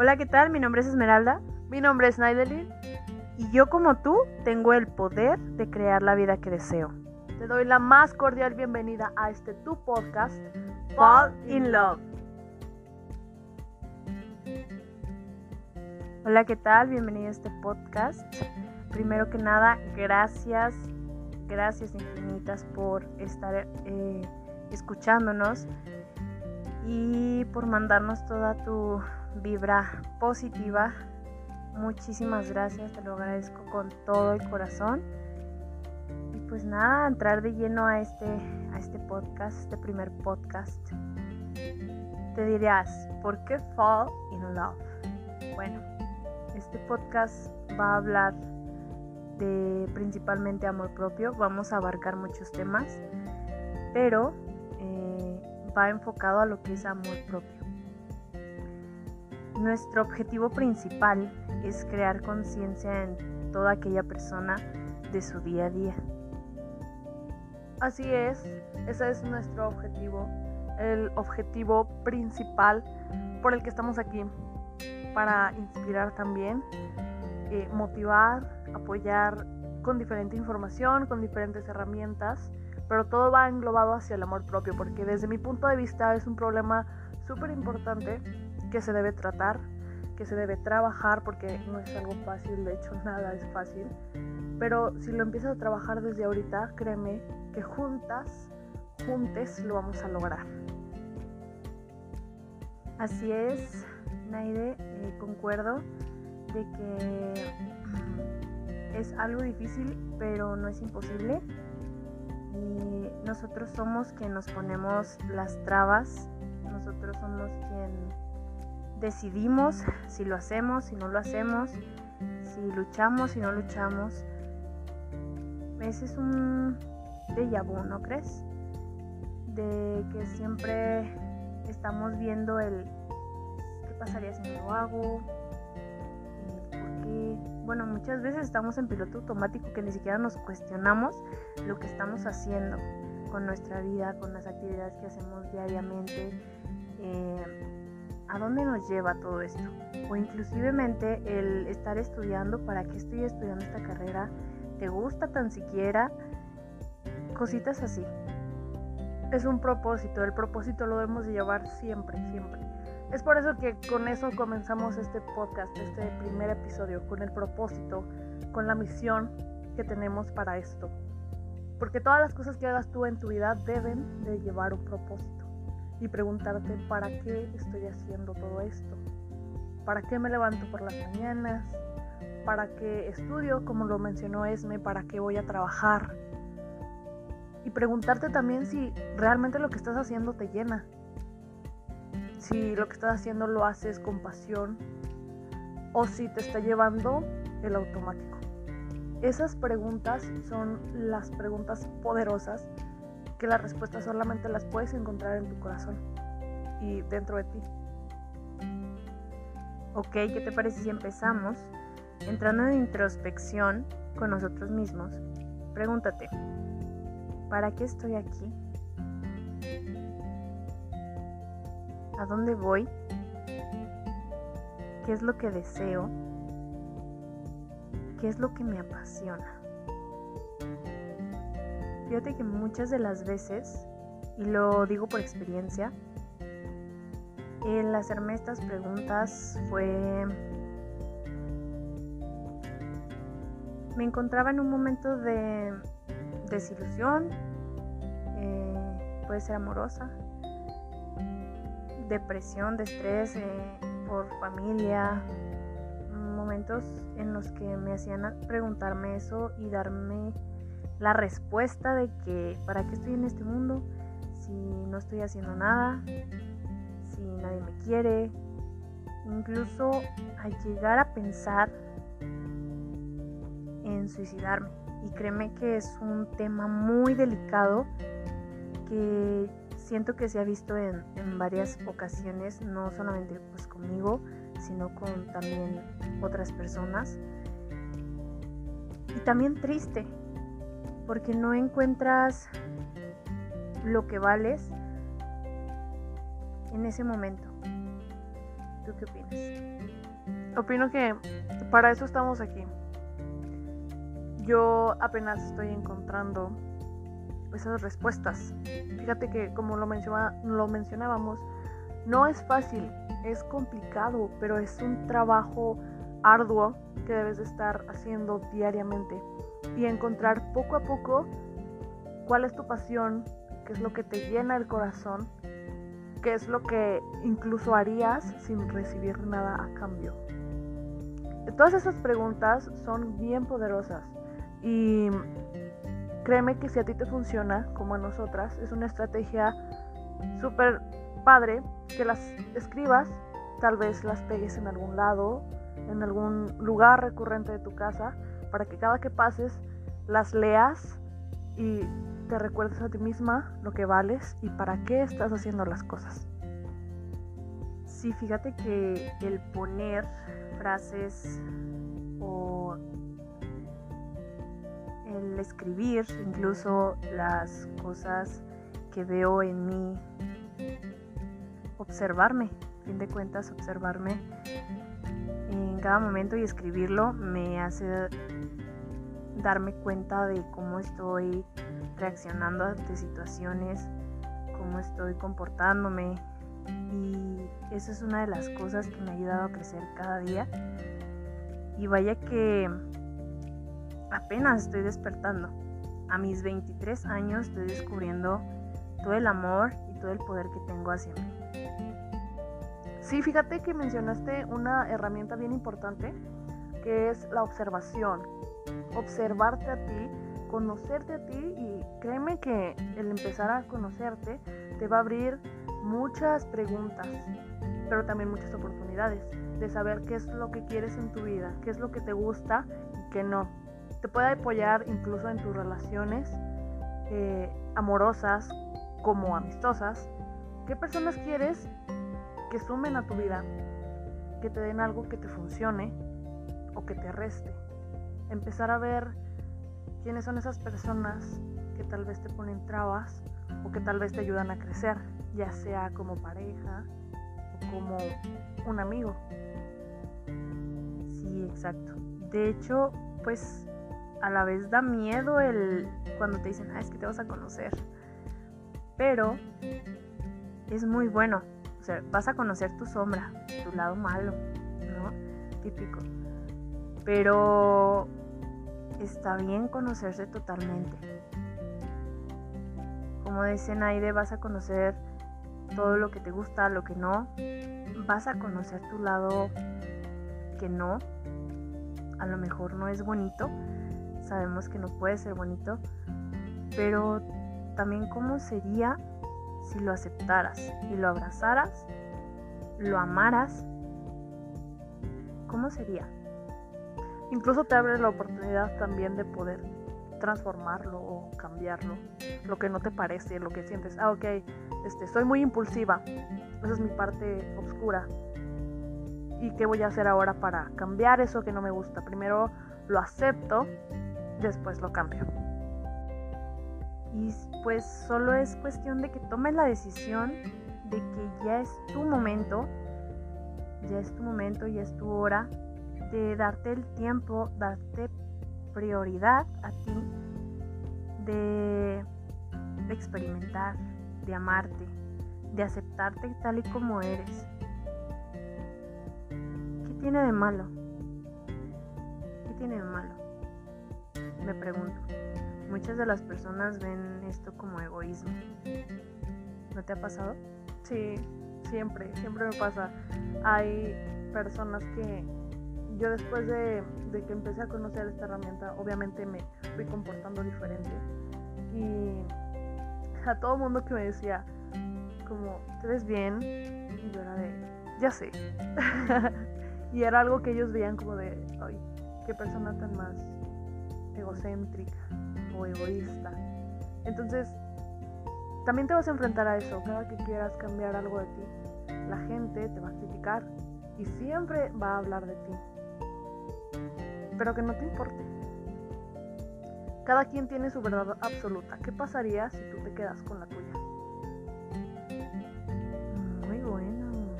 Hola, ¿qué tal? Mi nombre es Esmeralda. Mi nombre es Naidelin. Y yo como tú tengo el poder de crear la vida que deseo. Te doy la más cordial bienvenida a este tu podcast, Fall in Love. Hola, ¿qué tal? Bienvenido a este podcast. Primero que nada, gracias, gracias infinitas por estar eh, escuchándonos y por mandarnos toda tu vibra positiva. Muchísimas gracias, te lo agradezco con todo el corazón. Y pues nada, entrar de lleno a este, a este podcast, este primer podcast. Te dirías, ¿por qué fall in love? Bueno, este podcast va a hablar de principalmente amor propio. Vamos a abarcar muchos temas, pero eh, va enfocado a lo que es amor propio. Nuestro objetivo principal es crear conciencia en toda aquella persona de su día a día. Así es, ese es nuestro objetivo, el objetivo principal por el que estamos aquí, para inspirar también, eh, motivar, apoyar con diferente información, con diferentes herramientas, pero todo va englobado hacia el amor propio, porque desde mi punto de vista es un problema súper importante que se debe tratar, que se debe trabajar, porque no es algo fácil, de hecho nada es fácil. Pero si lo empiezas a trabajar desde ahorita, créeme que juntas, juntes lo vamos a lograr. Así es, Naide, eh, concuerdo de que es algo difícil, pero no es imposible. Y nosotros somos quien nos ponemos las trabas, nosotros somos quien decidimos si lo hacemos, si no lo hacemos, si luchamos, si no luchamos. Ese es un déjà vu, ¿no crees? De que siempre estamos viendo el qué pasaría si no lo hago, por qué. Bueno, muchas veces estamos en piloto automático que ni siquiera nos cuestionamos lo que estamos haciendo con nuestra vida, con las actividades que hacemos diariamente. Eh, ¿A dónde nos lleva todo esto? O inclusivemente el estar estudiando, ¿para qué estoy estudiando esta carrera? ¿Te gusta tan siquiera? Cositas así. Es un propósito, el propósito lo debemos de llevar siempre, siempre. Es por eso que con eso comenzamos este podcast, este primer episodio, con el propósito, con la misión que tenemos para esto. Porque todas las cosas que hagas tú en tu vida deben de llevar un propósito y preguntarte para qué estoy haciendo todo esto, para qué me levanto por las mañanas, para qué estudio, como lo mencionó Esme, para qué voy a trabajar. Y preguntarte también si realmente lo que estás haciendo te llena, si lo que estás haciendo lo haces con pasión o si te está llevando el automático. Esas preguntas son las preguntas poderosas que las respuestas solamente las puedes encontrar en tu corazón y dentro de ti. Ok, ¿qué te parece si empezamos entrando en introspección con nosotros mismos? Pregúntate, ¿para qué estoy aquí? ¿A dónde voy? ¿Qué es lo que deseo? ¿Qué es lo que me apasiona? Fíjate que muchas de las veces, y lo digo por experiencia, el hacerme estas preguntas fue... Me encontraba en un momento de desilusión, eh, puede ser amorosa, depresión, de estrés eh, por familia, momentos en los que me hacían preguntarme eso y darme la respuesta de que para qué estoy en este mundo si no estoy haciendo nada, si nadie me quiere, incluso a llegar a pensar en suicidarme. Y créeme que es un tema muy delicado que siento que se ha visto en, en varias ocasiones, no solamente pues conmigo, sino con también otras personas. Y también triste, porque no encuentras lo que vales en ese momento. ¿Tú qué opinas? Opino que para eso estamos aquí. Yo apenas estoy encontrando esas respuestas. Fíjate que como lo, mencionábamos, no es fácil, es complicado, pero es un trabajo arduo que debes de estar haciendo diariamente y encontrar poco a poco cuál es tu pasión, qué es lo que te llena el corazón, qué es lo que incluso harías sin recibir nada a cambio. Todas esas preguntas son bien poderosas y créeme que si a ti te funciona, como a nosotras, es una estrategia súper padre que las escribas, tal vez las pegues en algún lado, en algún lugar recurrente de tu casa, para que cada que pases las leas y te recuerdes a ti misma lo que vales y para qué estás haciendo las cosas. Sí, fíjate que el poner frases o el escribir incluso las cosas que veo en mí, observarme, fin de cuentas, observarme en cada momento y escribirlo me hace darme cuenta de cómo estoy reaccionando ante situaciones, cómo estoy comportándome. Y eso es una de las cosas que me ha ayudado a crecer cada día. Y vaya que apenas estoy despertando. A mis 23 años estoy descubriendo todo el amor y todo el poder que tengo hacia mí. Sí, fíjate que mencionaste una herramienta bien importante que es la observación. Observarte a ti conocerte a ti y créeme que el empezar a conocerte te va a abrir muchas preguntas, pero también muchas oportunidades de saber qué es lo que quieres en tu vida, qué es lo que te gusta y qué no. Te puede apoyar incluso en tus relaciones eh, amorosas como amistosas. ¿Qué personas quieres que sumen a tu vida? Que te den algo que te funcione o que te reste. Empezar a ver quiénes son esas personas que tal vez te ponen trabas o que tal vez te ayudan a crecer, ya sea como pareja o como un amigo. Sí, exacto. De hecho, pues a la vez da miedo el cuando te dicen, ah, es que te vas a conocer. Pero es muy bueno. O sea, vas a conocer tu sombra, tu lado malo, ¿no? Típico. Pero está bien conocerse totalmente. Como dice Naide, vas a conocer todo lo que te gusta, lo que no. Vas a conocer tu lado que no. A lo mejor no es bonito. Sabemos que no puede ser bonito. Pero también cómo sería si lo aceptaras y lo abrazaras, lo amaras. ¿Cómo sería? Incluso te abre la oportunidad también de poder transformarlo o cambiarlo, lo que no te parece, lo que sientes, ah, ok, este, soy muy impulsiva, esa es mi parte oscura. ¿Y qué voy a hacer ahora para cambiar eso que no me gusta? Primero lo acepto, después lo cambio. Y pues solo es cuestión de que tomes la decisión de que ya es tu momento, ya es tu momento, ya es tu hora de darte el tiempo, darte prioridad a ti, de, experimentar, de amarte, de aceptarte tal y como eres. ¿Qué tiene de malo? ¿Qué tiene de malo? Me pregunto. Muchas de las personas ven esto como egoísmo. ¿No te ha pasado? Sí, siempre, siempre me pasa. Hay personas que yo después de, que empecé a conocer esta herramienta, obviamente me fui comportando diferente. Y a todo mundo que me decía, como, ¿te ves bien? Y yo era de, ya sé. y era algo que ellos veían como de, ay, qué persona tan más egocéntrica o egoísta. Entonces, también te vas a enfrentar a eso. Cada que quieras cambiar algo de ti, la gente te va a criticar y siempre va a hablar de ti pero que no te importe. Cada quien tiene su verdad absoluta. ¿Qué pasaría si tú te quedas con la tuya? Muy bueno.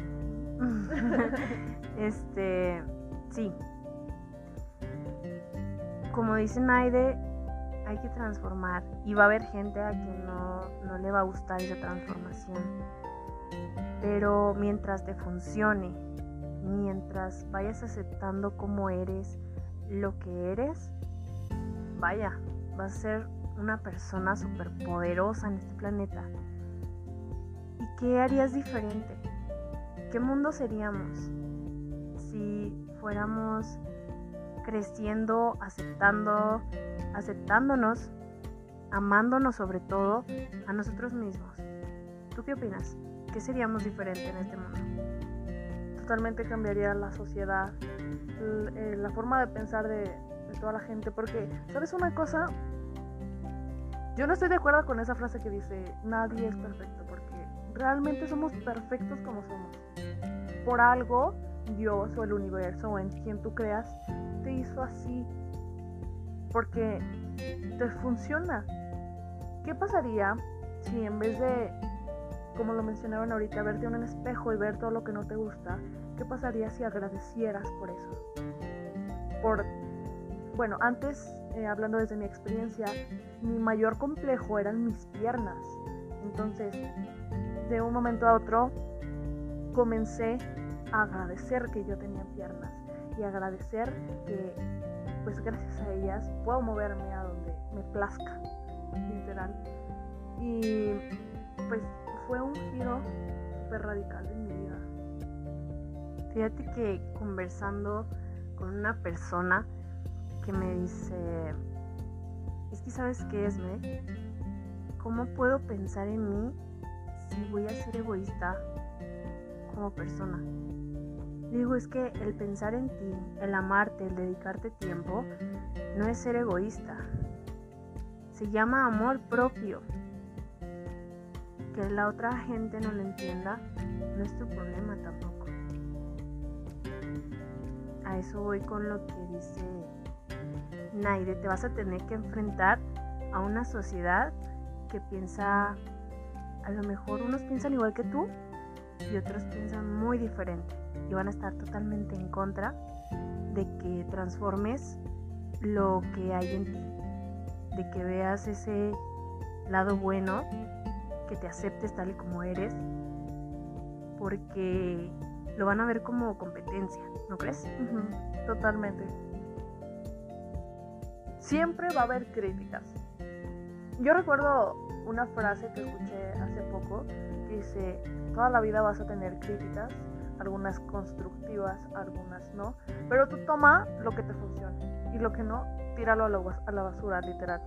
este, sí. Como dice Naide, hay que transformar y va a haber gente a quien no, no le va a gustar esa transformación. Pero mientras te funcione, mientras vayas aceptando cómo eres, lo que eres, vaya, vas a ser una persona súper poderosa en este planeta. ¿Y qué harías diferente? ¿Qué mundo seríamos si fuéramos creciendo, aceptando, aceptándonos, amándonos sobre todo a nosotros mismos? ¿Tú qué opinas? ¿Qué seríamos diferente en este mundo? Totalmente cambiaría la sociedad, la forma de pensar de, toda la gente, porque, ¿sabes una cosa? Yo no estoy de acuerdo con esa frase que dice, nadie es perfecto, porque realmente somos perfectos como somos. Por algo, Dios o el universo o en quien tú creas, te hizo así. Porque te funciona. ¿Qué pasaría si en vez de, como lo mencionaban ahorita, verte en un espejo y ver todo lo que no te gusta, qué pasaría si agradecieras por eso? Por, bueno, antes eh, hablando desde mi experiencia, mi mayor complejo eran mis piernas. Entonces, de un momento a otro, comencé a agradecer que yo tenía piernas y agradecer que, pues gracias a ellas, puedo moverme a donde me plazca, literal. Y pues fue un giro súper radical en mi vida. Fíjate que conversando con una persona, que me dice, es que sabes qué es. ¿Cómo puedo pensar en mí si voy a ser egoísta como persona? Digo, es que el pensar en ti, el amarte, el dedicarte tiempo, no es ser egoísta. Se llama amor propio. Que la otra gente no lo entienda, no es tu problema tampoco. A eso voy con lo que dice Naide, te vas a tener que enfrentar a una sociedad que piensa, a lo mejor unos piensan igual que tú y otros piensan muy diferente y van a estar totalmente en contra de que transformes lo que hay en ti, de que veas ese lado bueno, que te aceptes tal y como eres, porque lo van a ver como competencia, ¿no crees? Totalmente siempre va a haber críticas. Yo recuerdo una frase que escuché hace poco que dice, toda la vida vas a tener críticas, algunas constructivas, algunas no, pero tú toma lo que te funcione y lo que no, tíralo a la, basura, literal.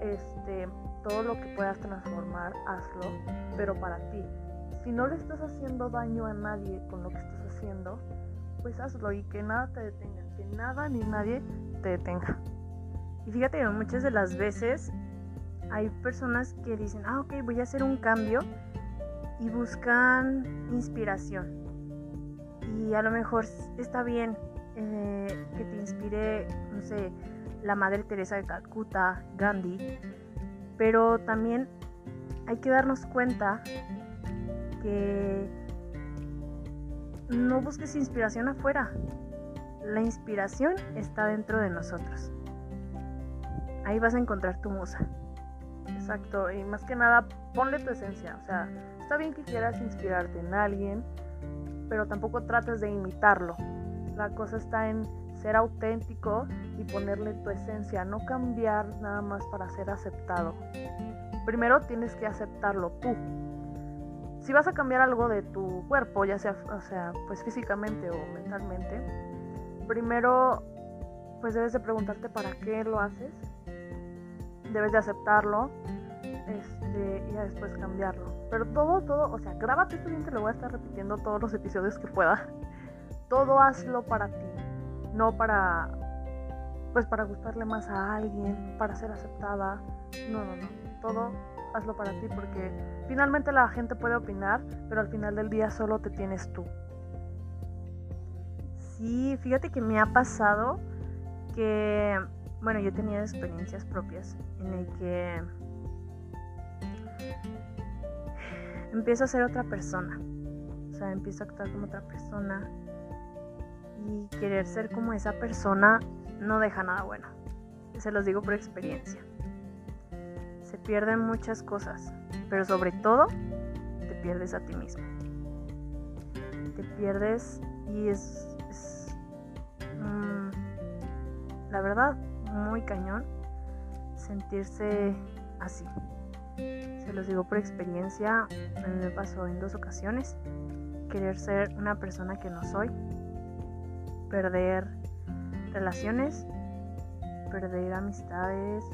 Este, todo lo que puedas transformar, hazlo, pero para ti. Si no le estás haciendo daño a nadie con lo que estás haciendo, pues hazlo y que nada te detenga, que nada ni nadie te detenga. Y fíjate que muchas de las veces hay personas que dicen, ah, ok, voy a hacer un cambio y buscan inspiración. Y a lo mejor está bien eh, que te inspire, no sé, la Madre Teresa de Calcuta, Gandhi, pero también hay que darnos cuenta que no busques inspiración afuera. La inspiración está dentro de nosotros ahí vas a encontrar tu musa. Exacto, y más que nada, ponle tu esencia. O sea, está bien que quieras inspirarte en alguien, pero tampoco trates de imitarlo. La cosa está en ser auténtico y ponerle tu esencia, no cambiar nada más para ser aceptado. Primero tienes que aceptarlo tú. Si vas a cambiar algo de tu cuerpo, ya sea, o sea, pues físicamente o mentalmente, primero pues debes de preguntarte para qué lo haces debes de aceptarlo este, y después cambiarlo. Pero todo, todo, o sea, grábate esto bien, te lo voy a estar repitiendo todos los episodios que pueda. Todo hazlo para ti, no para, pues para gustarle más a alguien, para ser aceptada. No, no, no. Todo hazlo para ti porque finalmente la gente puede opinar, pero al final del día solo te tienes tú. Sí, fíjate que me ha pasado que bueno, yo tenía experiencias propias en el que empiezo a ser otra persona. O sea, empiezo a actuar como otra persona. Y querer ser como esa persona no deja nada bueno. Se los digo por experiencia. Pierden muchas cosas, pero sobre todo te pierdes a ti mismo. Te pierdes y es, mm, la verdad muy cañón sentirse así. Se los digo por experiencia, me pasó en dos ocasiones. Querer ser una persona que no soy, perder relaciones, perder amistades,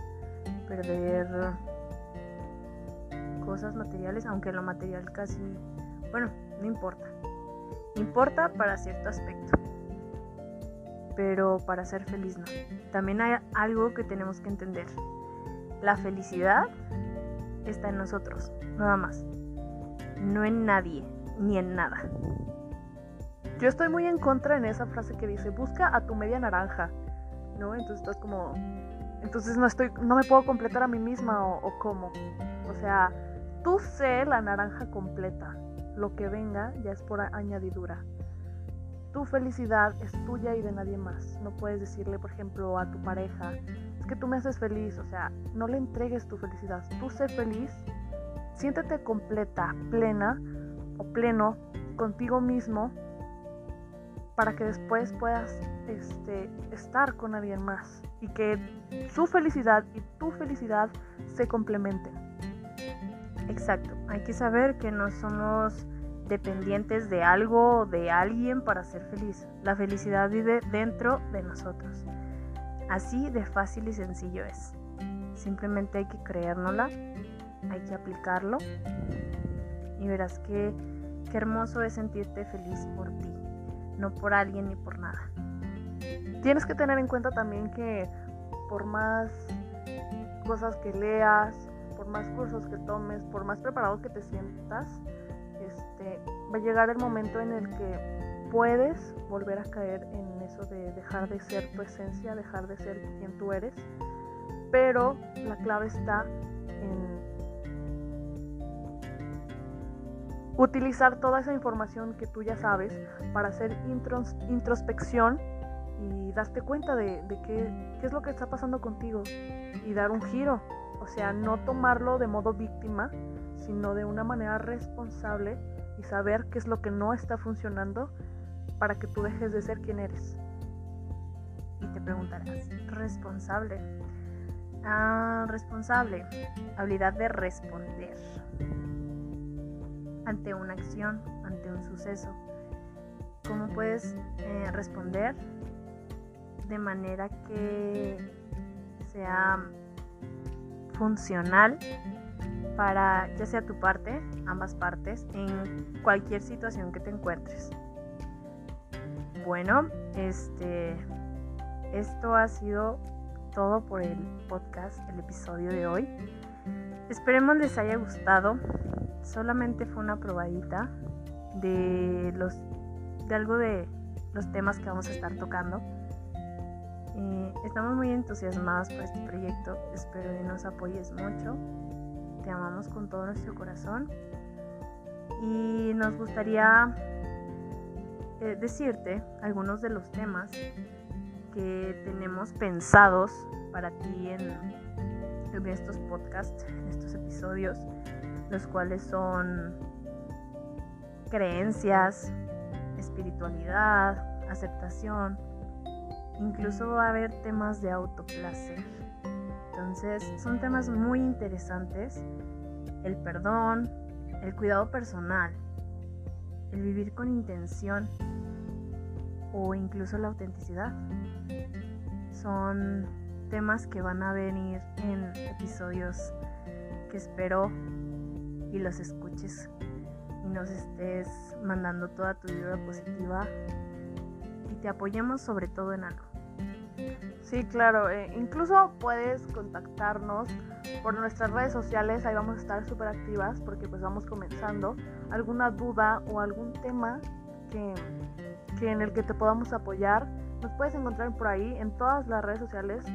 perder cosas materiales, aunque lo material casi, bueno, no importa. Importa para cierto aspecto, pero para ser feliz no. También hay algo que tenemos que entender. La felicidad está en nosotros, nada más. No en nadie, ni en nada. Yo estoy muy en contra en esa frase que dice, busca a tu media naranja, ¿no? Entonces estás como, entonces no estoy, no me puedo completar a mí misma o, o cómo. O sea, tú sé la naranja completa. Lo que venga ya es por añadidura. Tu felicidad es tuya y de nadie más. No puedes decirle, por ejemplo, a tu pareja, es que tú me haces feliz. O sea, no le entregues tu felicidad. Tú sé feliz, siéntete completa, plena o pleno contigo mismo para que después puedas este, estar con alguien más y que su felicidad y tu felicidad se complementen. Exacto, hay que saber que no somos dependientes de algo o de alguien para ser feliz. La felicidad vive dentro de nosotros. Así de fácil y sencillo es. Simplemente hay que creérnosla, hay que aplicarlo y verás que qué hermoso es sentirte feliz por ti no por alguien ni por nada. Tienes que tener en cuenta también que por más cosas que leas, por más cursos que tomes, por más preparado que te sientas, este, va a llegar el momento en el que puedes volver a caer en eso de dejar de ser tu esencia, dejar de ser quien tú eres, pero la clave está en utilizar toda esa información que tú ya sabes para hacer introspección y darte cuenta de, qué, qué, es lo que está pasando contigo y dar un giro. Sea, no tomarlo de modo víctima, sino de una manera responsable y saber qué es lo que no está funcionando para que tú dejes de ser quien eres. Y te preguntarás, responsable. Ah, responsable, habilidad de responder ante una acción, ante un suceso. ¿Cómo puedes eh, responder de manera que sea funcional para ya sea tu parte, ambas partes, en cualquier situación que te encuentres? Bueno, este esto ha sido todo por el podcast, el episodio de hoy. Esperemos les haya gustado solamente fue una probadita de los de algo de los temas que vamos a estar tocando. Estamos muy entusiasmados por este proyecto, espero que nos apoyes mucho. Te amamos con todo nuestro corazón y nos gustaría eh, decirte algunos de los temas que tenemos pensados para ti en, en estos podcasts, en estos episodios los cuales son creencias, espiritualidad, aceptación, incluso va a haber temas de autoplacer. Entonces son temas muy interesantes, el perdón, el cuidado personal, el vivir con intención o incluso la autenticidad. Son temas que van a venir en episodios que espero y los escuches y nos estés mandando toda tu vida positiva y te apoyemos sobre todo en algo. Sí, claro, eh, incluso puedes contactarnos por nuestras redes sociales, ahí vamos a estar súper activas porque pues vamos comenzando. Alguna duda o algún tema que, que en el que te podamos apoyar, nos puedes encontrar por ahí en todas las redes sociales,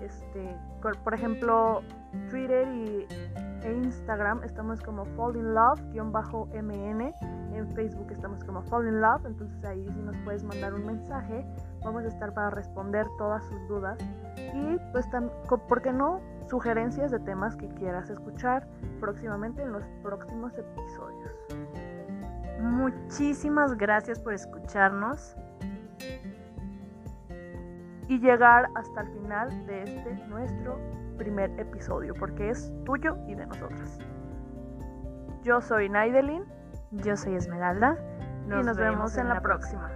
este, por, ejemplo Twitter y e Instagram estamos como Fall in Love-mn. En Facebook estamos como Fall in Love. Entonces ahí si nos puedes mandar un mensaje, vamos a estar para responder todas sus dudas. Y pues, ¿por qué no? Sugerencias de temas que quieras escuchar próximamente en los próximos episodios. Muchísimas gracias por escucharnos y llegar hasta el final de este nuestro primer episodio, porque es tuyo y de nosotras. Yo soy Naidelin. Yo soy Esmeralda. y nos vemos, en, la, próxima.